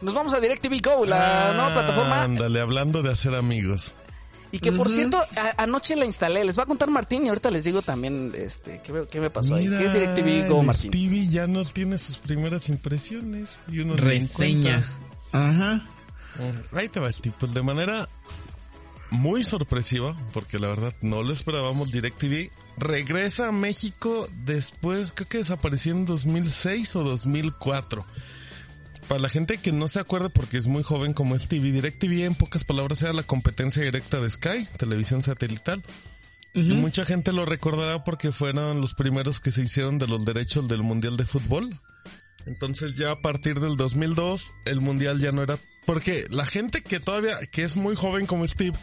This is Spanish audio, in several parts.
Nos vamos a DirecTV Go, la nueva plataforma. Ándale, hablando de hacer amigos. Y que por cierto, anoche la instalé. Les va a contar Martín y ahorita les digo también este qué, qué me pasó ahí. ¿Qué es DirecTV Go, Martín? TV ya no tiene sus primeras impresiones. Y uno Reseña. Ajá. Ahí te va, Steve. Pues de manera muy sorpresiva, porque la verdad no lo esperábamos, DirecTV regresa a México después, creo que desapareció en 2006 o 2004. Para la gente que no se acuerda porque es muy joven como es TV, DirecTV en pocas palabras era la competencia directa de Sky, televisión satelital. Y mucha gente lo recordará porque fueron los primeros que se hicieron de los derechos del Mundial de Fútbol. Entonces ya a partir del 2002 el Mundial ya no era... Porque la gente que todavía, que es muy joven como Steve,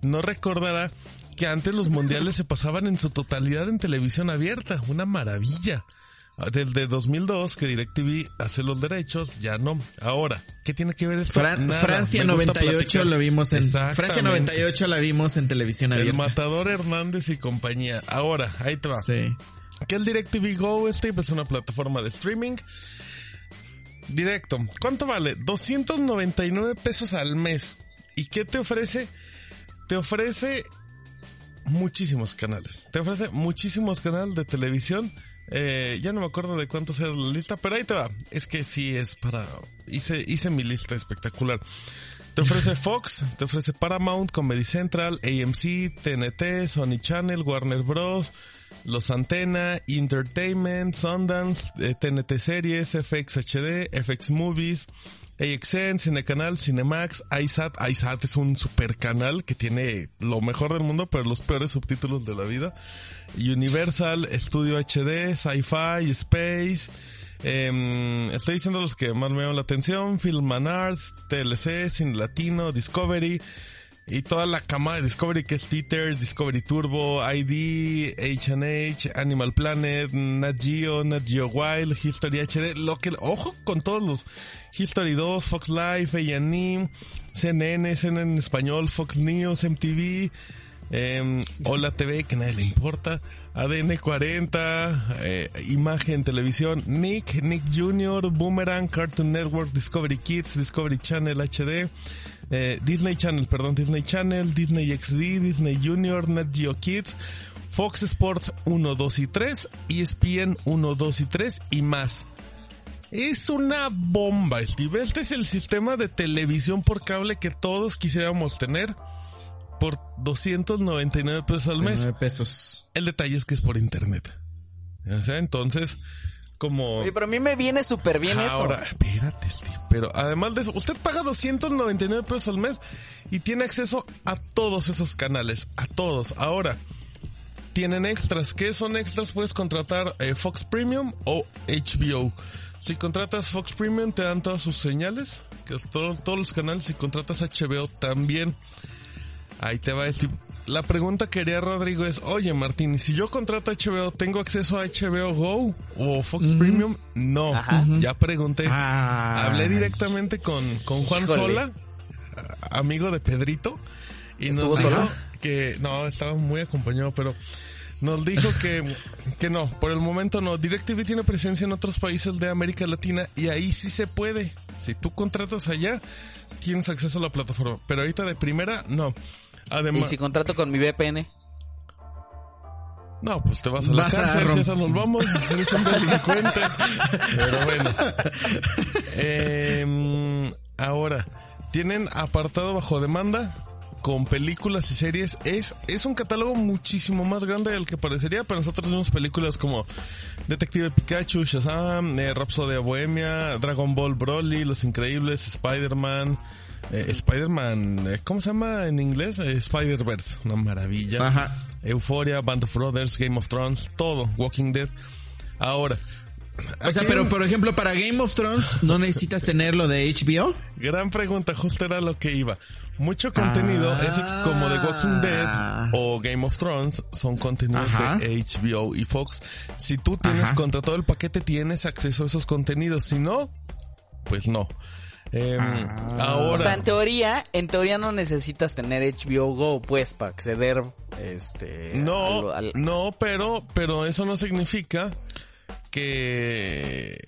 no recordará que antes los mundiales se pasaban en su totalidad en televisión abierta. Una maravilla. Desde 2002 que DirecTV hace los derechos, ya no. Ahora, ¿qué tiene que ver esto? Francia 98 lo vimos en Francia 98 la vimos en televisión abierta. El Matador Hernández y compañía. Ahora, ahí te va. Sí. ¿Qué es DirecTV Go? Este es una plataforma de streaming. Directo. ¿Cuánto vale? 299 pesos al mes. ¿Y qué te ofrece? Te ofrece muchísimos canales. Te ofrece muchísimos canales de televisión eh, ya no me acuerdo de cuántos era la lista, pero ahí te va. Es que sí es para... Hice, hice mi lista espectacular. Te ofrece Fox, te ofrece Paramount, Comedy Central, AMC, TNT, Sony Channel, Warner Bros., Los Antena, Entertainment, Sundance, TNT eh, Series, FX HD, FX Movies, AXN, Cinecanal, Cinemax, iSat. iSat es un super canal que tiene lo mejor del mundo, pero los peores subtítulos de la vida. Universal, Studio HD, Sci-Fi, Space. Eh, estoy diciendo los que más me llaman la atención. Film and Arts, TLC, Cine Latino, Discovery. Y toda la cama de Discovery que es Teeter, Discovery Turbo, ID, H&H, Animal Planet, Nat Geo, Nat Geo Wild, History HD, lo que, ojo con todos los History 2, Fox Life, A&E, CNN, CNN en español, Fox News, MTV, eh, Hola TV, que nadie le importa, ADN 40, eh, Imagen Televisión, Nick, Nick Jr., Boomerang, Cartoon Network, Discovery Kids, Discovery Channel HD, eh, Disney Channel, perdón, Disney Channel, Disney XD, Disney Junior, Net Geo Kids, Fox Sports 1, 2 y 3, ESPN 1, 2 y 3 y más. Es una bomba, Steve. Este es el sistema de televisión por cable que todos quisiéramos tener por 299 pesos al mes. pesos. El detalle es que es por internet. O sea, entonces, como... pero a mí me viene súper bien eso. Ahora, espérate, Steve. Pero además de eso, usted paga 299 pesos al mes y tiene acceso a todos esos canales. A todos. Ahora, tienen extras. ¿Qué son extras? Puedes contratar eh, Fox Premium o HBO. Si contratas Fox Premium te dan todas sus señales, que todos los canales. Si contratas HBO también. Ahí te va decir. La pregunta que haría Rodrigo es, oye Martín, si yo contrato HBO, ¿tengo acceso a HBO Go o Fox Premium? No, ya pregunté. Ah, Hablé directamente con, con Juan Sola, amigo de Pedrito, y nos dijo que, no, estaba muy acompañado, pero nos dijo que, que no, por el momento no. DirecTV tiene presencia en otros países de América Latina y ahí sí se puede. Si tú contratas allá, tienes acceso a la plataforma, pero ahorita de primera, no. ¿Y si contrato con mi VPN? No, pues te vas a la cárcel, si eso nos vamos, eres un delincuente. Pero bueno. Eh, ahora, tienen apartado bajo demanda con películas y series. Es, es un catálogo muchísimo más grande del que parecería, pero nosotros tenemos películas como Detective Pikachu, Shazam, eh, Rhapsody Bohemia, Dragon Ball Broly, Los Increíbles, Spider-Man, eh, Spider-Man, eh, ¿cómo se llama en inglés? Eh, Spider-Verse, una maravilla. Ajá. Euphoria, Band of Brothers, Game of Thrones, todo, Walking Dead. Ahora. O sea, pero por ejemplo, para Game of Thrones, ¿no necesitas tener lo de HBO? Gran pregunta, justo era lo que iba. Mucho contenido es como de Walking Dead ah. o Game of Thrones, son contenidos de HBO y Fox. Si tú tienes contra todo el paquete, tienes acceso a esos contenidos. Si no, pues no. Em, ah. ahora. O sea, en teoría, en teoría no necesitas tener HBO Go, pues, para acceder, este. No, no, pero, pero eso no significa que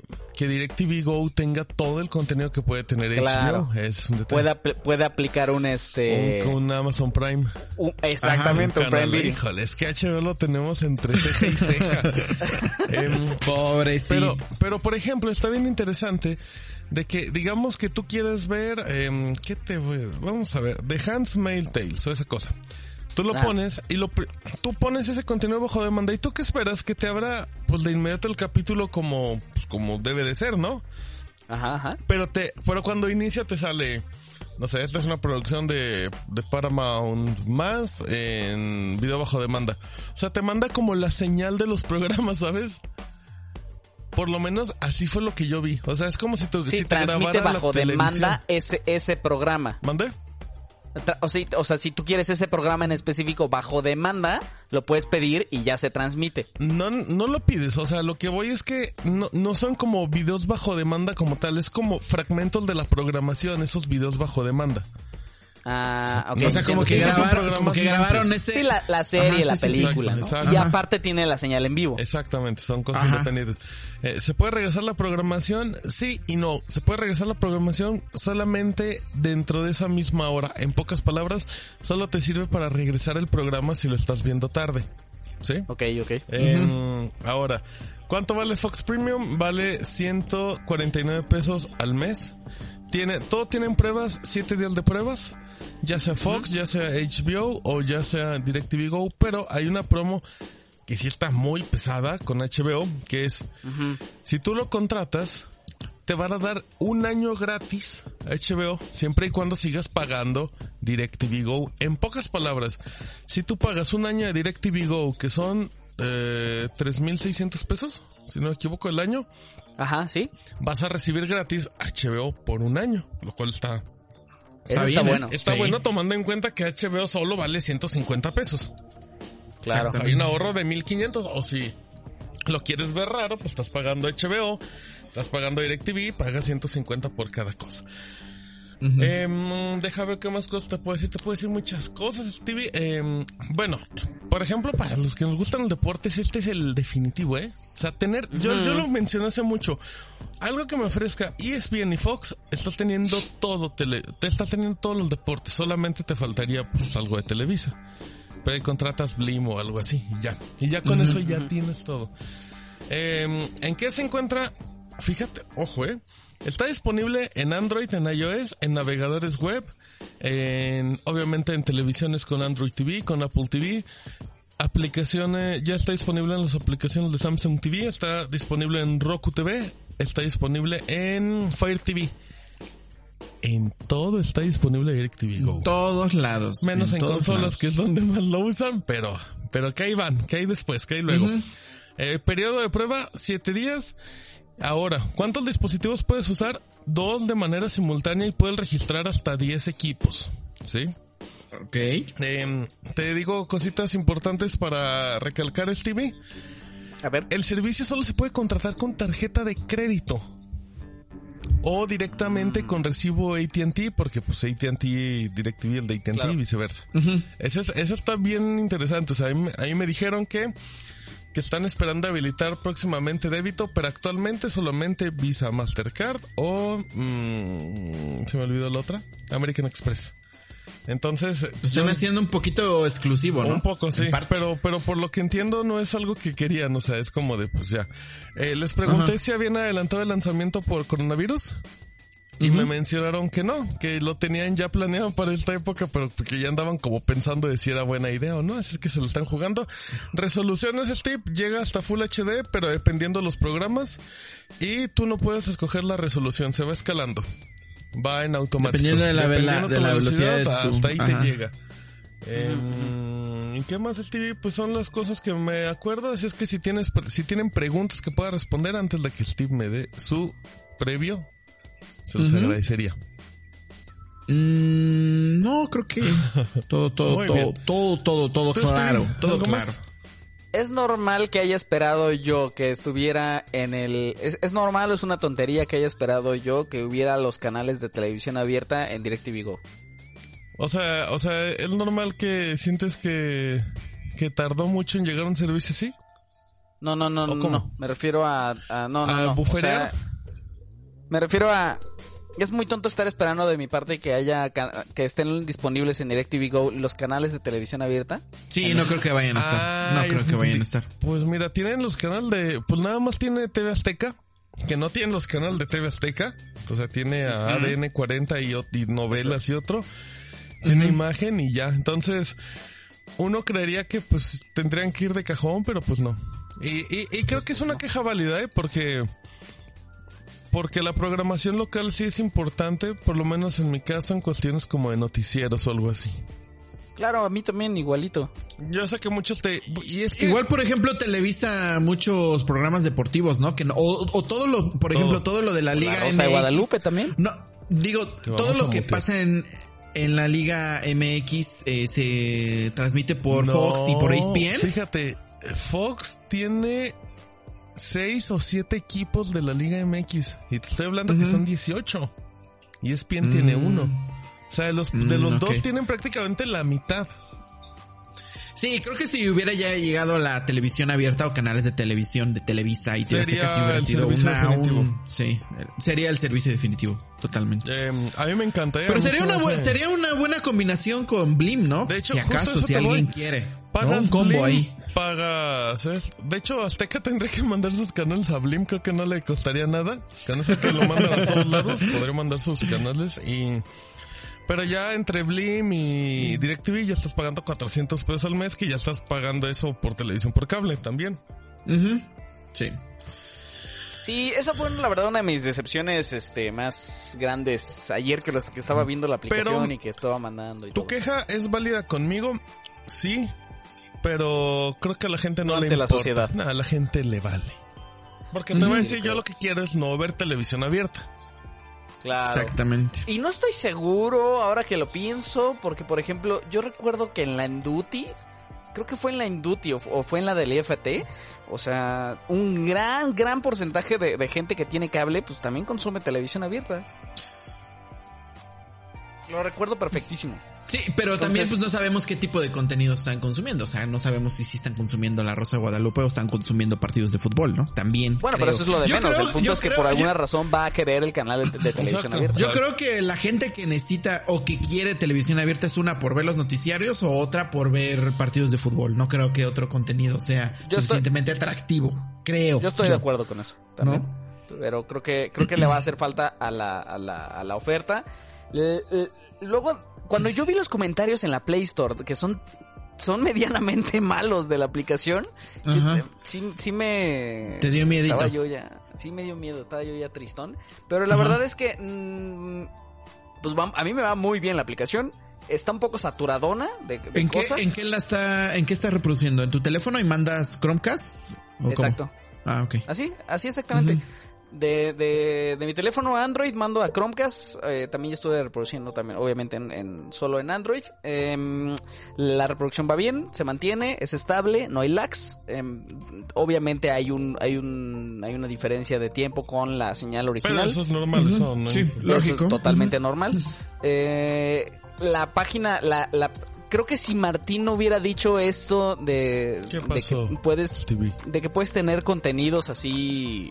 que DirecTV Go tenga todo el contenido que puede tener HBO. Es un puede, puede aplicar un este... Un, Amazon Prime. exactamente, un, Prime Video. Híjole, es que HBO lo tenemos entre ceja y ceja. eh, Pero, pero, por ejemplo, está bien interesante de que, digamos que tú quieres ver, eh, ¿qué te voy a... Vamos a ver, The Hand's Mail Tales o esa cosa. Tú lo pones y lo tú pones ese contenido bajo demanda y tú qué esperas que te abra pues de inmediato el capítulo como pues, como debe de ser, ¿no? Ajá, ajá. Pero te pero cuando inicia te sale no sé, esta es una producción de, de Paramount más en video bajo demanda. O sea, te manda como la señal de los programas, ¿sabes? Por lo menos así fue lo que yo vi. O sea, es como si, tú, sí, si te transmite bajo demanda ese, ese programa. ¿Mande? O sea, o sea, si tú quieres ese programa en específico bajo demanda, lo puedes pedir y ya se transmite. No, no lo pides. O sea, lo que voy es que no, no son como videos bajo demanda como tal. Es como fragmentos de la programación, esos videos bajo demanda. Ah, O sea, como que, grabaron, como que grabaron ese... Sí, la, serie, la película. Y aparte tiene la señal en vivo. Exactamente, son cosas independientes. Eh, ¿Se puede regresar la programación? Sí y no. Se puede regresar la programación solamente dentro de esa misma hora. En pocas palabras, solo te sirve para regresar el programa si lo estás viendo tarde. ¿Sí? Ok, ok. Em, ahora, ¿cuánto vale Fox Premium? Vale 149 pesos al mes. Tiene, todo tienen pruebas, 7 días de pruebas ya sea Fox, ya sea HBO o ya sea DirecTV Go, pero hay una promo que sí está muy pesada con HBO, que es, si tú lo contratas, te van a dar un año gratis a HBO, siempre y cuando sigas pagando DirecTV Go. En pocas palabras, si tú pagas un año de DirecTV Go, que son eh, 3.600 pesos, si no me equivoco, el año. Ajá, sí. Vas a recibir gratis HBO por un año, lo cual está Está, bien, bueno. Está bueno tomando en cuenta que HBO solo vale 150 pesos. Claro. hay un ahorro de 1500 o si lo quieres ver raro, pues estás pagando HBO, estás pagando DirecTV, pagas 150 por cada cosa. Em, deja ver qué más cosas te puedo decir. Te puedo decir muchas cosas, Stevie. Em, bueno, por ejemplo, para los que nos gustan los deportes, este es el definitivo, ¿eh? O sea, tener, yo, yo lo mencioné hace mucho. Algo que me ofrezca ESPN y Fox, estás teniendo todo, tele, te estás teniendo todos los deportes. Solamente te faltaría pues, algo de Televisa. Pero ahí contratas Blim o algo así, y ya. Y ya con eso ya tienes todo. Em, ¿En qué se encuentra? Fíjate, ojo, eh. Está disponible en Android, en iOS, en navegadores web, en, obviamente en televisiones con Android TV, con Apple TV. Aplicaciones, ya está disponible en las aplicaciones de Samsung TV, está disponible en Roku TV, está disponible en Fire TV. En todo está disponible DirecTV Go. En todos lados. Menos en, consolas, que es donde más lo usan, pero, pero que ahí van, que hay después, que hay luego. eh, periodo de prueba, siete días. Ahora, ¿cuántos dispositivos puedes usar? Dos de manera simultánea y puedes registrar hasta 10 equipos. ¿Sí? Ok. Em, te digo cositas importantes para recalcar, Stevie. A ver. El servicio solo se puede contratar con tarjeta de crédito. O directamente con recibo AT&T, porque pues AT&T, DirecTV, el de AT&T y viceversa. eso, eso está bien interesante. O sea, ahí me dijeron que que están esperando habilitar próximamente débito, pero actualmente solamente Visa, Mastercard o... Mmm, se me olvidó la otra. American Express. Entonces... Están haciendo un poquito exclusivo, ¿no? Un poco, sí. Pero, pero por lo que entiendo no es algo que querían, o sea, es como de, pues ya. Eh, les pregunté si habían adelantado el lanzamiento por coronavirus. Y me mencionaron que no, que lo tenían ya planeado para esta época, pero que ya andaban como pensando de si era buena idea o no, así es que se lo están jugando. Resoluciones, Steve, llega hasta Full HD, pero dependiendo los programas, y tú no puedes escoger la resolución, se va escalando. Va en automático. Dependiendo de la, de la velocidad, hasta ahí te llega. Eh, ¿Qué más, Steve? Pues son las cosas que me acuerdo. Así es que si tienes, si tienen preguntas que pueda responder antes de que Steve me dé su previo, se los agradecería. Mm, no, creo que todo, todo, todo, todo, todo, todo, claro, todo claro. Es normal que haya esperado yo que estuviera en el... Es, normal, es una tontería que haya esperado yo que hubiera los canales de televisión abierta en DirecTV Go. O sea, o sea, es normal que sientes que, que tardó mucho en llegar un servicio así. No, no, no, no, no. Me refiero a, no, no, ¿A no. Me refiero a es muy tonto estar esperando de mi parte que haya que estén disponibles en DirecTV Go los canales de televisión abierta. Sí, no creo que vayan a estar. no creo que vayan a estar. Pues mira, tienen los canales de pues nada más tiene TV Azteca, que no tienen los canales de TV Azteca, o sea, tiene a ADN 40 y, novelas y otro. Tiene imagen y ya. Entonces, uno creería que pues tendrían que ir de cajón, pero pues no. Y, y creo que es una queja válida, ¿eh? Porque porque la programación local sí es importante, por lo menos en mi caso, en cuestiones como de noticieros o algo así. Claro, a mí también igualito. Yo sé que muchos te... Y es Igual, por ejemplo, televisa muchos programas deportivos, ¿no? Que o, todo lo, por ejemplo, todo lo de la Liga MX. de Guadalupe también. No, digo, todo lo que pasa en, en la Liga MX eh, se transmite por Fox y por ESPN. Fíjate, Fox tiene seis o siete equipos de la Liga MX. Y te estoy hablando que son 18. Y ESPN tiene mm. uno. O sea, de los, de los mm, dos tienen prácticamente la mitad. Sí, creo que si hubiera ya llegado la televisión abierta o canales de televisión de Televisa y TV Azteca, si hubiera sido una, un, sí, sería el servicio definitivo, totalmente. Em, a mí me encantaría. Pero sería una, buena, sería una buena combinación con Blim, ¿no? De hecho, si acaso, si alguien quiere. Un combo ahí. Pagas, De hecho, Azteca tendría que mandar sus canales a Blim, creo que no le costaría nada. Que no sé que lo mandan a todos lados, podría mandar sus canales y pero ya entre Blim y DirecTV ya estás pagando 400 pesos al mes, que ya estás pagando eso por televisión por cable también. Sí. Sí, esa fue la verdad una de mis decepciones este más grandes ayer que, los, que estaba viendo la aplicación y que estaba mandando y Tu queja es válida conmigo, sí, pero creo que a la gente no, le importa. la sociedad. a la gente le vale. Porque te voy a decir, yo lo que quiero es no ver televisión abierta. Claro. Exactamente. Y no estoy seguro ahora que lo pienso, porque por ejemplo, yo recuerdo que en la Induty, creo que fue en la Induty o, fue en la del IFT, o sea, un gran, gran porcentaje de, de gente que tiene cable, pues también consume televisión abierta. Lo recuerdo perfectísimo. Sí, pero también pues no sabemos qué tipo de contenido están consumiendo. O sea, no sabemos si sí están consumiendo la Rosa de Guadalupe o están consumiendo partidos de fútbol, ¿no? También. Bueno, pero eso es lo de menos. el punto es que por alguna razón va a querer el canal de, televisión abierta. Yo creo que la gente que necesita o que quiere televisión abierta es una por ver los noticiarios o otra por ver partidos de fútbol. No creo que otro contenido sea suficientemente atractivo. Creo. Yo estoy de acuerdo con eso. También. Pero creo que creo que le va a hacer falta a la, a la, a la oferta. Luego cuando yo vi los comentarios en la Play Store, que son son medianamente malos de la aplicación, sí, sí me... Te dio miedo. Estaba yo ya, sí me dio miedo, estaba yo ya tristón. Pero la verdad es que, mm, pues a mí me va muy bien la aplicación. Está un poco saturadona de, ¿En cosas. Qué, ¿En qué la está, en qué está reproduciendo? ¿En tu teléfono y mandas Chromecast? Exacto. Ah, ok. Así, así exactamente. De, de, de, mi teléfono Android mando a Chromecast. Eh, también estuve reproduciendo también, obviamente, en, solo en Android. Em, la reproducción va bien, se mantiene, es estable, no hay lags. Em, obviamente hay un, hay un, hay una diferencia de tiempo con la señal original. Pero eso es normal, eso, ¿no? Sí, lógico. es totalmente normal. Eh, la página, la, la, creo que si Martín no hubiera dicho esto de, de que puedes, de que puedes tener contenidos así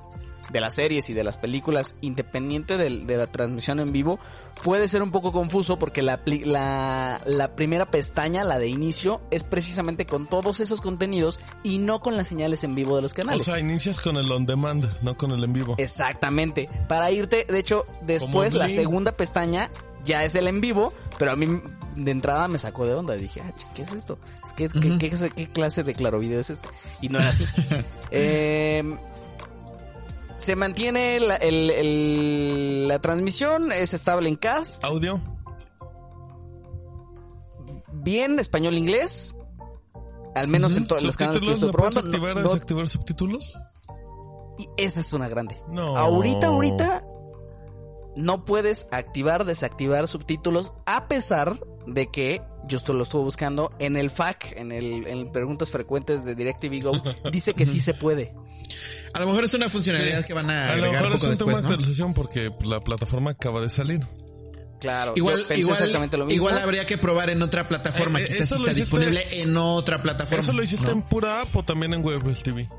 de las series y de las películas, independiente de, la transmisión en vivo, puede ser un poco confuso porque la, la, la, primera pestaña, la de inicio, es precisamente con todos esos contenidos y no con las señales en vivo de los canales. O sea, inicias con el on demand, no con el en vivo. Exactamente. Para irte, de hecho, después la segunda pestaña ya es el en vivo, pero a mí de entrada me sacó de onda. Dije, ah, ¿qué es esto? ¿Qué, qué, clase de claro video es este? Y no era así. eh, se mantiene la, el, la transmisión, es estable en cast. Audio. Bien, español, inglés. Al menos en todos los canales que estoy probando. activar no, desactivar subtítulos? Y esa es una grande. No. Ahorita, ahorita no puedes activar, desactivar subtítulos a pesar de que yo esto lo estuve buscando en el FAQ, en el en preguntas frecuentes de DirecTV Go, dice que sí se puede. A lo mejor es una funcionalidad que van a, agregar a lo mejor es un tema de actualización porque la plataforma acaba de salir. Claro, igual, igual, lo mismo. igual habría que probar en otra plataforma, que eh, está disponible en otra plataforma. ¿Eso lo hiciste en pura app o también en Web TV?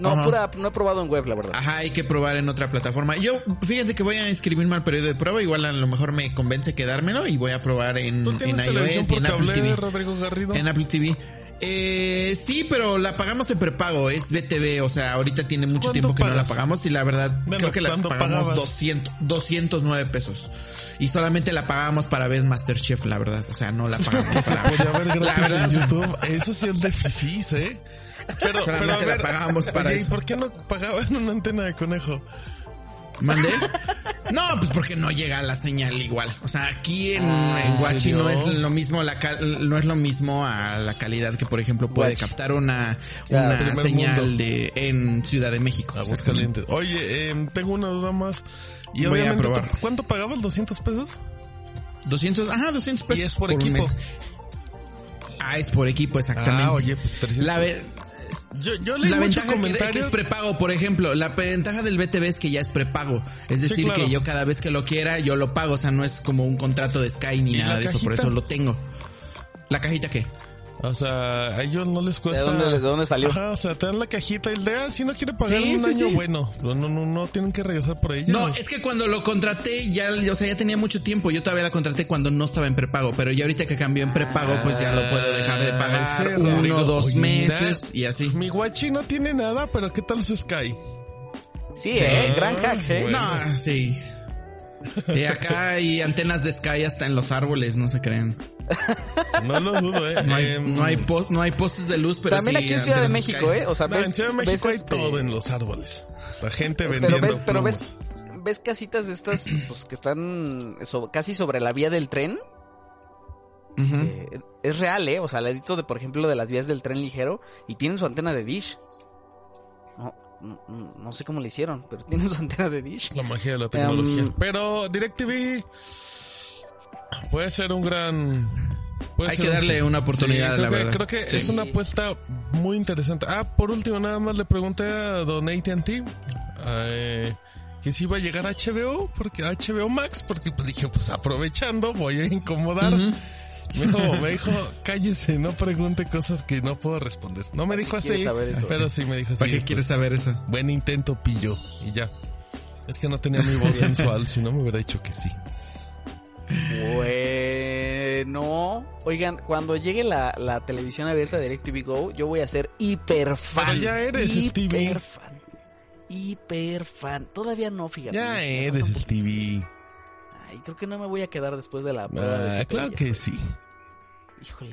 No, pura, no he probado en web, la verdad. Ajá, hay que probar en otra plataforma. Yo, fíjense que voy a inscribirme al periodo de prueba. Igual a lo mejor me convence quedármelo y voy a probar en, en iOS y en Apple TV. Rodrigo Garrido? En Apple TV. Eh, sí, pero la pagamos en prepago, es BTV, o sea, ahorita tiene mucho tiempo que no la pagamos y la verdad creo que la pagamos 200, 209 pesos. Y solamente la pagamos para ver Masterchef, la verdad, o sea, no la pagamos. la, la verdad, YouTube. Eso sí es de fifís, ¿eh? Pero, solamente la pagamos para ¿Y por qué no pagaban una antena de conejo? ¿Mandé? No, pues porque no llega la señal igual. O sea, aquí en, ah, Guachi no es lo mismo la no es lo mismo a la calidad que por ejemplo puede captar una, una señal de en Ciudad de México. Aguascalientes. Oye, eh, tengo una duda más. Y Voy a probar. ¿Cuánto pagabas? ¿200 pesos? 200, ajá, 200 pesos. Y es por, equipo. Ah, es por equipo, exactamente. Ah, oye, pues 300. La, yo, yo la ventaja que, es prepago, por ejemplo, la ventaja del BTV es que ya es prepago. Es decir, que yo cada vez que lo quiera, yo lo pago. O sea, no es como un contrato de Sky ni nada de eso, por eso lo tengo. ¿La cajita qué? O sea, a ellos no les cuesta. ¿De dónde, salió? Ajá, o sea, te dan la cajita y le ah, si no quiere pagar un año, bueno, no, no, no tienen que regresar por ella. No, es que cuando lo contraté, ya, o sea, ya tenía mucho tiempo. Yo todavía la contraté cuando no estaba en prepago, pero ya ahorita que cambió en prepago, pues ya lo puedo dejar de pagar uno dos meses y así. Mi guachi no tiene nada, pero ¿qué tal su Sky? Sí, eh, gran hack, eh. No, sí. Y acá hay antenas de Sky hasta en los árboles, no se creen. No lo dudo, eh. No hay, em, no hay, postes de luz, pero También aquí en Ciudad de México, eh. O sea, en Ciudad de México hay este todo en los árboles. La gente vendiendo Pero ves, pero ves, ves casitas de estas, pues, que están casi sobre la vía del tren. Eh, es real, ¿eh? O sea, al ladito de, por ejemplo, de las vías del tren ligero y tienen su antena de dish. No, no, sé cómo le hicieron, pero tienen su antena de dish. La magia de la tecnología. Em, pero DirecTV puede ser un gran... Hay que darle una oportunidad, la verdad. Creo que es una apuesta muy interesante. Ah, por último, nada más le pregunté a Don AT&T eh, que si iba a llegar a HBO, porque HBO Max, porque pues dije, pues aprovechando, voy a incomodar. Me dijo, me dijo, cállese, no pregunte cosas que no puedo responder. No me dijo así, pero sí me dijo así. ¿Para qué quieres pues, saber eso? Buen intento, pillo. Y ya. Es que no tenía mi voz sensual, si no me hubiera dicho que sí. Bueno, oigan, cuando llegue la, la televisión abierta de DirecTV Go, yo voy a ser hiper fan. Ya eres hiper fan. Hiper fan. Todavía no, fíjate. Ya eres el TV. Ay, creo que no me voy a quedar después de la prueba. Ah, claro que sí. Híjole,